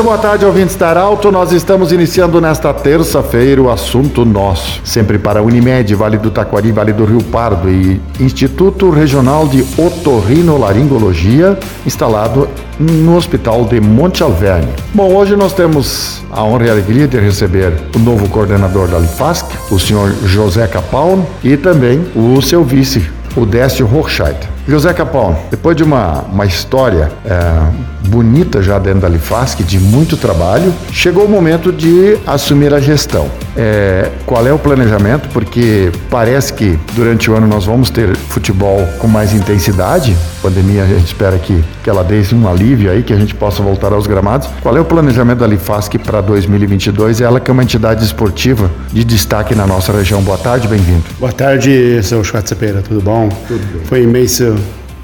Muito boa tarde, ouvintes da Arauto. Nós estamos iniciando nesta terça-feira o assunto nosso. Sempre para Unimed, Vale do Taquari, Vale do Rio Pardo e Instituto Regional de Otorrinolaringologia, instalado no Hospital de Monte Alverne. Bom, hoje nós temos a honra e a alegria de receber o novo coordenador da Lifasc, o senhor José Capão, e também o seu vice, o Décio Rochheit. José Capão, depois de uma, uma história é, bonita já dentro da Lifasc, de muito trabalho, chegou o momento de assumir a gestão. É, qual é o planejamento? Porque parece que durante o ano nós vamos ter futebol com mais intensidade. A pandemia a gente espera que, que ela dê um alívio aí, que a gente possa voltar aos gramados. Qual é o planejamento da Lifasc para 2022? Ela que é uma entidade esportiva de destaque na nossa região. Boa tarde, bem-vindo. Boa tarde, seu Schwarzenegger, tudo bom? Tudo bem. Foi imenso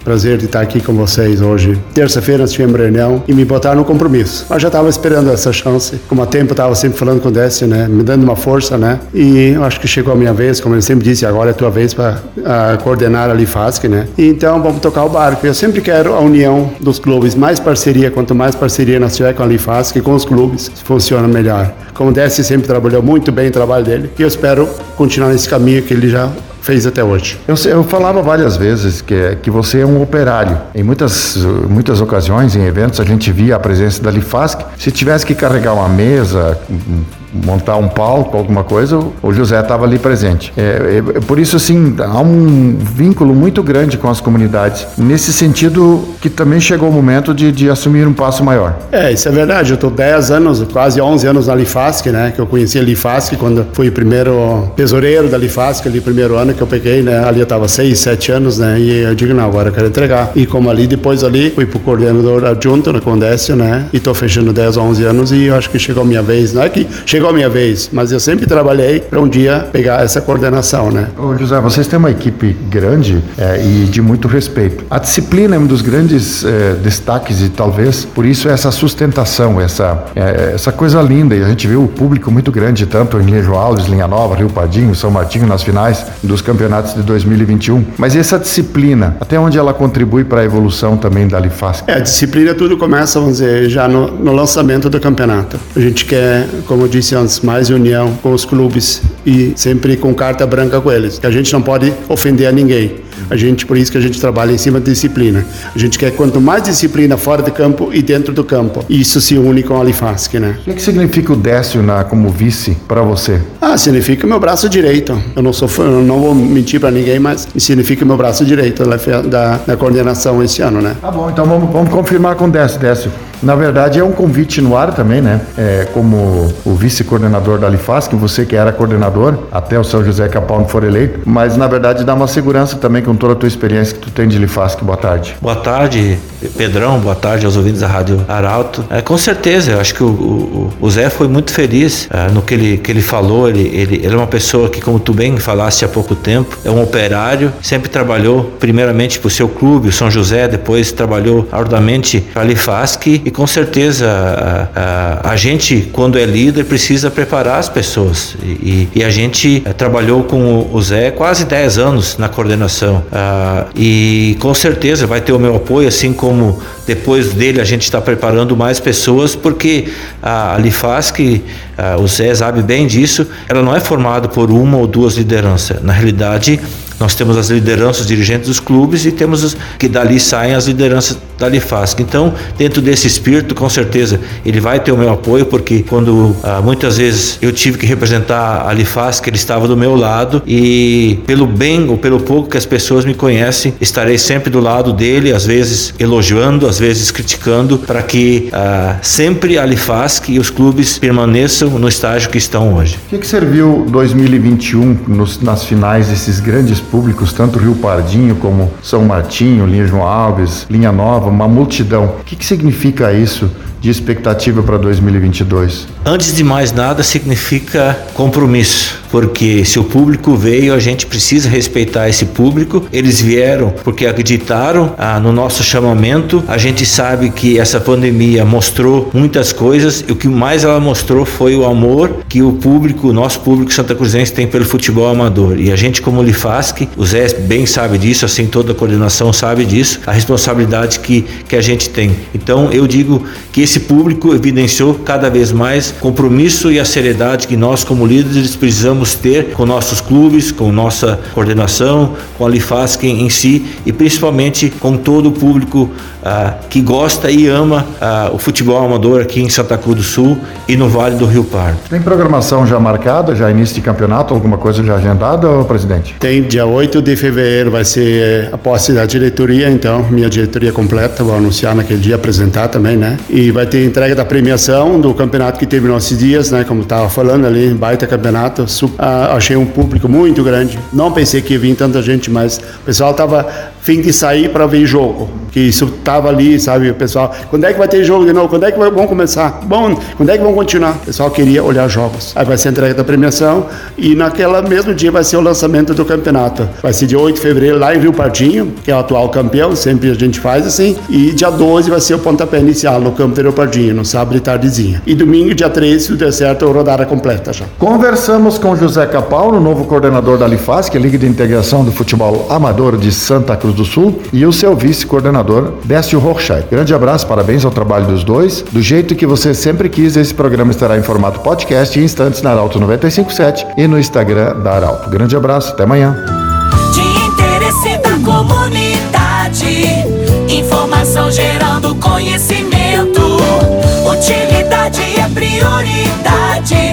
prazer de estar aqui com vocês hoje. Terça-feira nós tivemos reunião e me botaram no compromisso. Mas já estava esperando essa chance. Como há tempo eu estava sempre falando com o Décio, né? Me dando uma força, né? E eu acho que chegou a minha vez, como ele sempre disse, agora é a tua vez para coordenar a Lifasc, né? E então vamos tocar o barco. Eu sempre quero a união dos clubes, mais parceria, quanto mais parceria nós tiver com a Lifasc com os clubes, funciona melhor. Como o Décio sempre trabalhou muito bem o trabalho dele, e eu espero continuar nesse caminho que ele já fez até hoje? Eu, eu, falava várias vezes que, que você é um operário. Em muitas, muitas ocasiões, em eventos, a gente via a presença da Lifasc. Se tivesse que carregar uma mesa, montar um palco, alguma coisa, o José estava ali presente. É, é, por isso, assim, há um vínculo muito grande com as comunidades. Nesse sentido, que também chegou o momento de, de assumir um passo maior. É, isso é verdade. Eu estou 10 anos, quase 11 anos na Lifasc, né? Que eu conheci a Lifasc quando fui o primeiro tesoureiro da Lifasc, ali, primeiro ano que eu peguei, né? Ali eu estava 6, 7 anos, né? E eu digo, não, agora eu quero entregar. E como ali, depois ali, fui pro coordenador adjunto na Condécio, né? E estou fechando 10, 11 anos e eu acho que chegou a minha vez. Não é que chegou chegou a minha vez, mas eu sempre trabalhei para um dia pegar essa coordenação, né? Ô José, vocês têm uma equipe grande é, e de muito respeito. A disciplina é um dos grandes é, destaques e talvez por isso essa sustentação, essa, é, essa coisa linda. E a gente viu o público muito grande, tanto em Linha Alves, Linha Nova, Rio Padinho, São Martinho, nas finais dos campeonatos de 2021. Mas essa disciplina, até onde ela contribui para a evolução também da Lifasc? É, a disciplina tudo começa, vamos dizer, já no, no lançamento do campeonato. A gente quer, como eu disse mais união com os clubes e sempre com carta branca com eles. Que a gente não pode ofender a ninguém. A gente, por isso que a gente trabalha em cima da disciplina. A gente quer quanto mais disciplina fora de campo e dentro do campo. Isso se une com a Alifasc, né? O que, significa o Décio na, como vice para você? Ah, significa meu braço direito. Eu não sou, eu não vou mentir para ninguém, mas significa meu braço direito da, da, da, coordenação esse ano, né? Tá bom, então vamos, vamos confirmar com o Décio, Décio. Na verdade, é um convite no ar também, né? É, como o vice-coordenador da Alifasc, você que era coordenador, até o São José Capão for eleito, mas na verdade dá uma segurança também com toda a tua experiência que tu tem de Lifasc. Boa tarde. Boa tarde, Pedrão. Boa tarde aos ouvintes da Rádio Arauto. É, com certeza, eu acho que o, o, o Zé foi muito feliz é, no que ele, que ele falou. Ele, ele, ele é uma pessoa que, como tu bem falaste há pouco tempo, é um operário, sempre trabalhou primeiramente para o seu clube, o São José, depois trabalhou arduamente para a Lifasc e com certeza a, a, a, gente, quando é líder, precisa preparar as pessoas. E, e a gente é, trabalhou com o Zé quase 10 anos na coordenação. Ah, e com certeza vai ter o meu apoio, assim como depois dele a gente está preparando mais pessoas, porque a Lifasc, ah, o Zé sabe bem disso, ela não é formada por uma ou duas lideranças. Na realidade, nós temos as lideranças dirigentes dos clubes e temos os, que dali saem as lideranças da Lifasc. Então, dentro desse espírito, com certeza, ele vai ter o meu apoio, porque quando ah, muitas vezes eu tive que representar a Lifasc, ele estava do meu lado e pelo bem ou pelo pouco que as pessoas me conhecem, estarei sempre do lado dele, às vezes elogiando, às vezes criticando, para que ah, sempre a Lifasc e os clubes permaneçam no estágio que estão hoje. O que, que serviu 2021 nos, nas finais desses grandes públicos, tanto Rio Pardinho como São Martinho, Linha João Alves, Linha Nova, uma multidão. O que, que significa isso de expectativa para 2022? Antes de mais nada, significa compromisso porque se o público veio, a gente precisa respeitar esse público. Eles vieram porque acreditaram ah, no nosso chamamento. A gente sabe que essa pandemia mostrou muitas coisas e o que mais ela mostrou foi o amor que o público, o nosso público santa cruzense tem pelo futebol amador. E a gente como Lifasc, o Zé bem sabe disso, assim toda a coordenação sabe disso, a responsabilidade que, que a gente tem. Então eu digo que esse público evidenciou cada vez mais compromisso e a seriedade que nós como líderes precisamos precisamos ter com nossos clubes, com nossa coordenação, com a Lifasc em si e principalmente com todo o público ah, que gosta e ama ah, o futebol amador aqui em Santa Cruz do Sul e no Vale do Rio Pardo. Tem programação já marcada, já início de campeonato, alguma coisa já agendada, presidente? Tem, dia 8 de fevereiro vai ser a posse da diretoria, então, minha diretoria completa, vou anunciar naquele dia, apresentar também, né? E vai ter entrega da premiação do campeonato que teve nossos dias, né? Como estava falando ali, baita campeonato, ah, achei um público muito grande. Não pensei que ia vir tanta gente, mas o pessoal estava fim de sair para ver jogo. Que isso tava ali, sabe, o pessoal, quando é que vai ter jogo de novo? Quando é que vão começar? Bom, quando é que vão continuar? O pessoal queria olhar jogos. Aí vai ser a entrega da premiação e naquela mesmo dia vai ser o lançamento do campeonato. Vai ser dia 8 de fevereiro lá em Rio Pardinho, que é o atual campeão, sempre a gente faz assim, e dia 12 vai ser o pontapé inicial no campo de Rio Pardinho, no sábado e tardezinha. E domingo, dia 13, se der certo, rodada completa já. Conversamos com José Capaulo, novo coordenador da Lifas, que é a Liga de Integração do Futebol Amador de Santa Cruz do Sul, e o seu vice-coordenador, Décio Rochai. Grande abraço, parabéns ao trabalho dos dois. Do jeito que você sempre quis, esse programa estará em formato podcast em instantes na Arauto 957 e no Instagram da Arauto. Grande abraço, até amanhã. De interesse da comunidade, informação gerando conhecimento. Utilidade é prioridade.